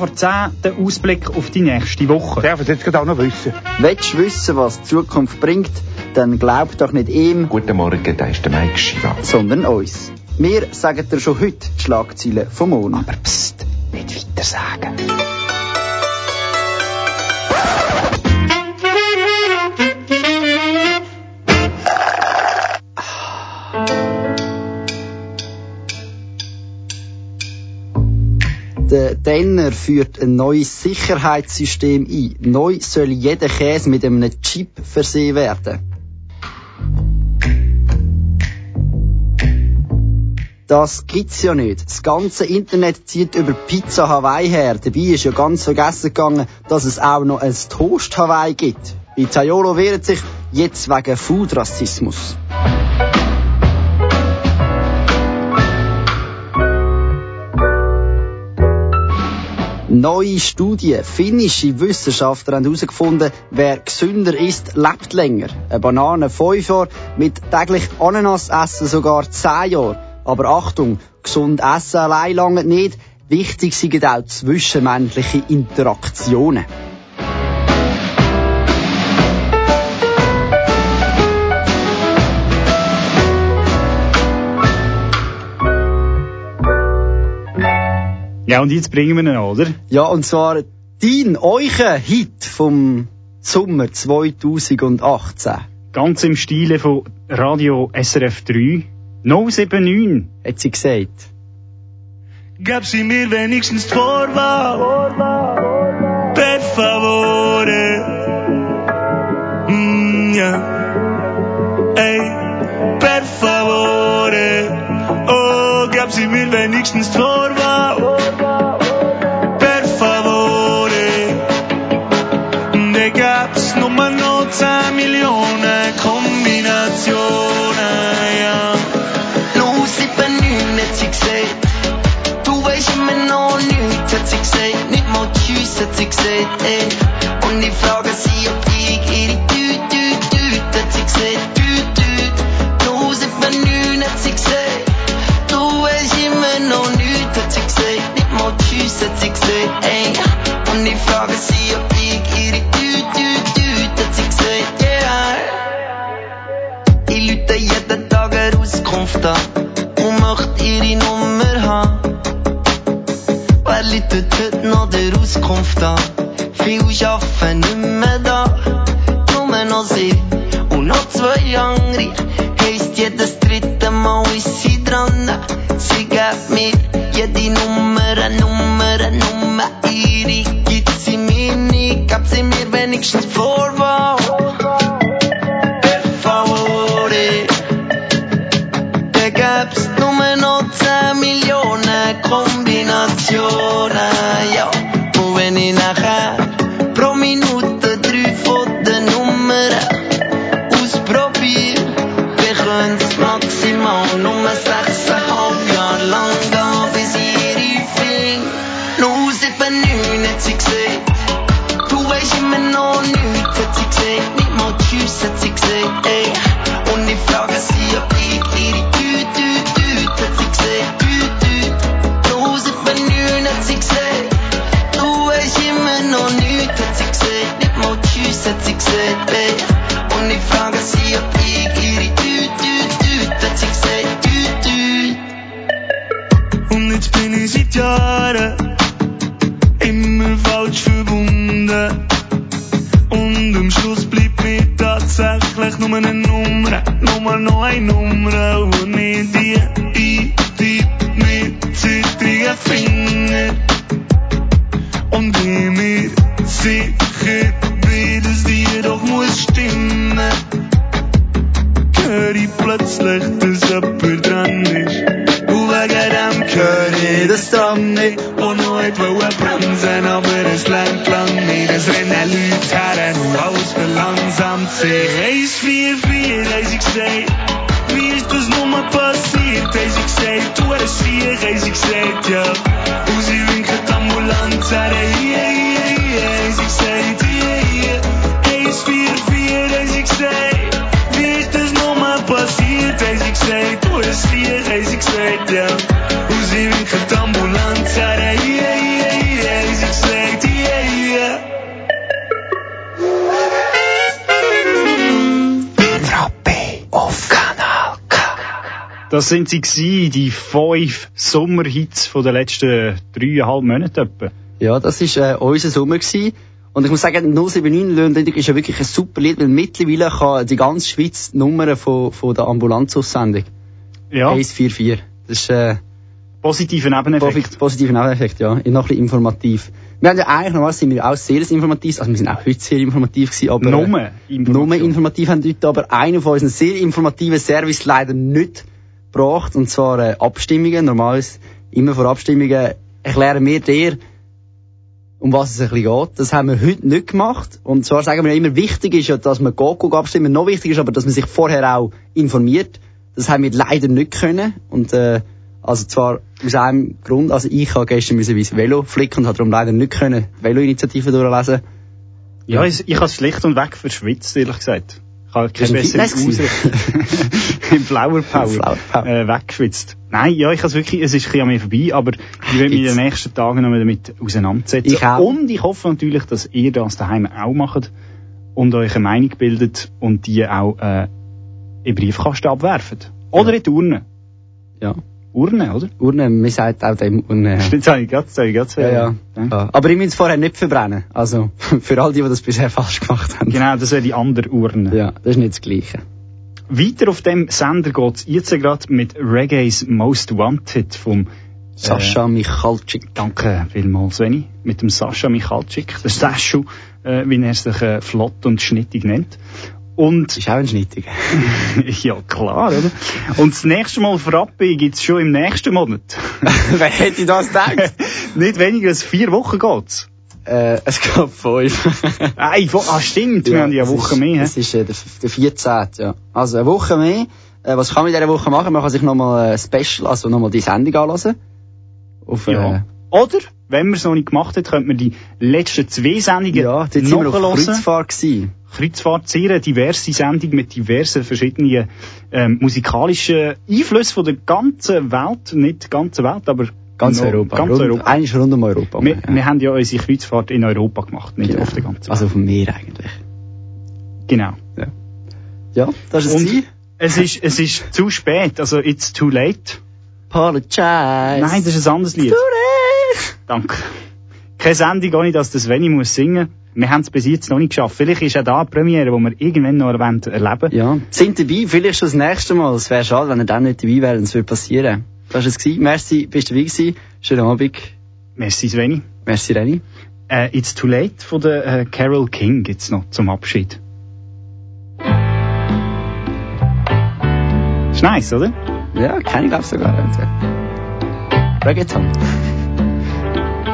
Vor 10, der Ausblick auf die nächste Woche. Darf ich jetzt auch noch wissen? Willst du wissen, was die Zukunft bringt, dann glaub doch nicht ihm, Guten Morgen, da ist der Mike Schiva. sondern uns. Wir sagen dir schon heute die Schlagzeilen vom Monat. Aber psst, nicht weiter sagen. Der Denner führt ein neues Sicherheitssystem ein. Neu soll jeder Käse mit einem Chip versehen werden. Das gibt's ja nicht. Das ganze Internet zieht über Pizza Hawaii her. Dabei ist ja ganz vergessen gegangen, dass es auch noch ein Toast Hawaii gibt. Pizzaiolo wehrt sich jetzt wegen Food-Rassismus. Neue Studie. Finnische Wissenschaftler haben herausgefunden, wer gesünder ist, lebt länger. Eine Banane 5 Jahre, mit täglich Ananas essen sogar 10 Jahre. Aber Achtung, gesund essen allein lange nicht. Wichtig sind auch zwischenmenschliche Interaktionen. Ja, und jetzt bringen wir ihn, oder? Ja, und zwar dein, euer Hit vom Sommer 2018. Ganz im Stile von Radio SRF 3. 079. Hat sie gesagt. Gab sie mir wenigstens die Vorwahl? Per favore. Mm, ja. Ey, per favore. Oh, gab sie mir wenigstens die Vorwahl? Nicht, hat sie gesagt. Du weißt immer noch nichts, hat sie gesagt. Nicht mal Tschüss, hat sie gesagt, ey. Und ich frage sie, ob ich ihre Tüte, Tüte, Tüte, hat sie gesagt. Tüte, Tüte. Los, ich bin nicht, hat sie gesagt. Du weißt immer noch nichts, hat sie gesagt. Nicht mal Tschüss, hat sie gesagt, ey. Und ich Läutet heute noch der Auskunft an? Viel arbeiten nicht mehr da, nur noch sie und noch zwei andere. Heisst jedes dritte Mal ist sie dran. Sie gibt mir jede Nummer, Nummer, Nummer. Ihre gibt sie mir nicht, gab sie mir wenigstens Vorwahl. Tatsächlich nur eine Nummer, nur noch eine Nummer, und mir die eintippt mit zittrigen Fingern. Und ich mir sicher bin, dass die doch muss stimmen. Hör ich plötzlich, dass jemand dran ist. Und wegen dem hör ich das dran nicht, wo noch nicht wollen bremsen, aber es lenkt lang nicht. Es rennen Leute her und alles verlangsamt sich. 144, haben sie gesagt. Wie ist das nur passiert? Haben sie gesagt, du hast vier, haben sie gesagt, ja. Und sie winken die Ambulanz her, hier, hier, hier. Haben sie gesagt, hier, hier. 144, haben sie gesagt. Wie Das sind sie gewesen, die fünf Sommerhits von den letzten dreieinhalb Monaten etwa. Ja, das war äh, unser Sommer. Gewesen. Und ich muss sagen, 079 Löhndendung ist ja wirklich ein super Lied, weil mittlerweile kann die ganze Schweiz die Nummern von, von der Ambulanzaussendung. Ja, 144. Das ist äh, positiver Nebeneffekt. posi- positiver Nebeneffekt, ja. Noch ein bisschen informativ. Wir haben ja eigentlich normalerweise sind wir auch sehr informativ, also wir sind auch heute sehr informativ gewesen, aber... Nur Nur Information. informativ haben heute aber einer von unseren sehr informativen Service leider nicht gebracht, und zwar äh, Abstimmungen. Normalerweise immer vor Abstimmungen erklären wir dir, um was es ein bisschen geht. Das haben wir heute nicht gemacht. Und zwar sagen wir ja immer, wichtig ist ja, dass man geht abstimmen. Noch wichtiger ist aber, dass man sich vorher auch informiert. Das haben wir leider nicht können. Und, äh, also zwar aus einem Grund, also ich habe gestern müssen mein Velo flicken und habe darum leider nicht können Velo-Initiative durchlesen. Ja, ich, ich habe es schlicht und weg verschwitzt, ehrlich gesagt. Ich habe keine Hast du im bessere Fitness Ausrichtung. Im Flower Power. Flower Power. Äh, weggeschwitzt. Nein, ja, ich habe es wirklich, es ist ein bisschen an mir vorbei, aber ich will mich in den nächsten Tagen noch damit auseinandersetzen. Ich auch. Und ich hoffe natürlich, dass ihr das daheim auch macht und euch eine Meinung bildet und die auch äh, in Briefkasten abwerft. Oder in die Urne. Ja. Urne, oder? Urne, man sagt auch dem Urne. Stimmt, das habe ich gerade, das habe ich gerade Ja, ja. ja. Aber ich will es vorher nicht verbrennen. Also, für all die, die das bisher falsch gemacht haben. Genau, das wäre die andere Urne. Ja, das ist nicht das Gleiche. Weiter auf dem Sender geht's jetzt gerade mit Reggae's Most Wanted vom Sascha Michalczyk. Danke vielmals, Sveni. Mit dem Sascha Michalczyk, der Saschu, äh, wie er sich äh, flott und schnittig nennt. Und Ist auch ein Schnittiger. ja, klar, oder? Und das nächste Mal Frappe gibt's schon im nächsten Monat. Wer hätte das gedacht? Nicht weniger als vier Wochen geht's. äh, es gab fünf. Ich, ah stimmt, wir haben ja eine Woche ist, mehr. Es ist äh, der, der 14. Ja. Also eine Woche mehr. Äh, was kann man in dieser Woche machen? Man kann sich nochmal ein Special, also nochmal die Sendung anlassen. Auf, hä? ja. äh, Oder, wenn man es noch nicht gemacht hat, könnte man die letzten zwei Sendungen ja, dort sind wir auf. Kreuzfahrt gewesen. Kreuzfahrt, sehr eine diverse Sendung mit diversen verschiedenen ähm, musikalischen Einflüssen von der ganzen Welt, nicht der ganzen Welt, aber Ganz noch- Europa. Ganz rund, Europa. Eigentlich rund um Europa. Wir, ja. wir haben ja unsere Kreuzfahrt in Europa gemacht, nicht Genau. auf der ganzen Welt. Also auf dem Meer eigentlich. genau. Ja, das ist es. Es ist, es ist zu spät, also it's too late. Apologize. Nein, das ist ein anderes Lied. Danke. Keine Sendung, ohne dass das Venny muss singen. Wir haben es bis jetzt noch nicht geschafft. Vielleicht ist ja da eine Premiere, die wir irgendwann noch erwähnt erleben. Ja, sind dabei, vielleicht schon das nächste Mal. Es wäre schade, wenn ihr dann nicht dabei wärt und es würde passieren. Das war es. gewesen. Merci, bist du dabei gewesen. Schönen Abend. Merci, Sveni. Merci, Renny. Äh, It's Too Late von der äh, Carol King jetzt noch zum Abschied. Ist nice, oder? Ja, kenne ich glaube sogar. Reggaeton.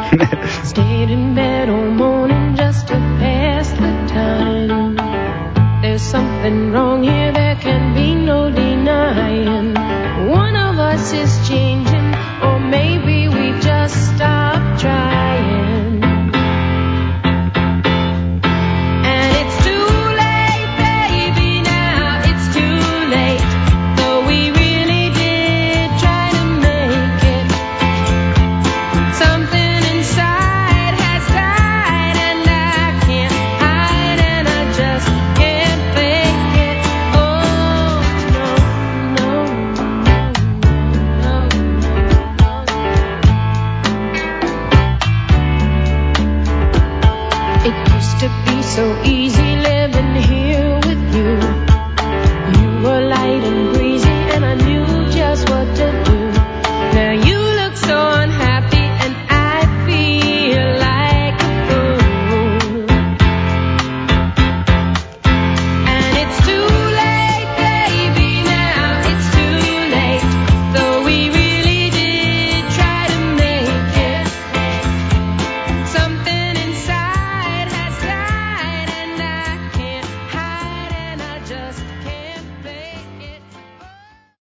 Stayed in bed all morning just to pass the time. There's something wrong here, there can be no denying. One of us is changing, or maybe we just stopped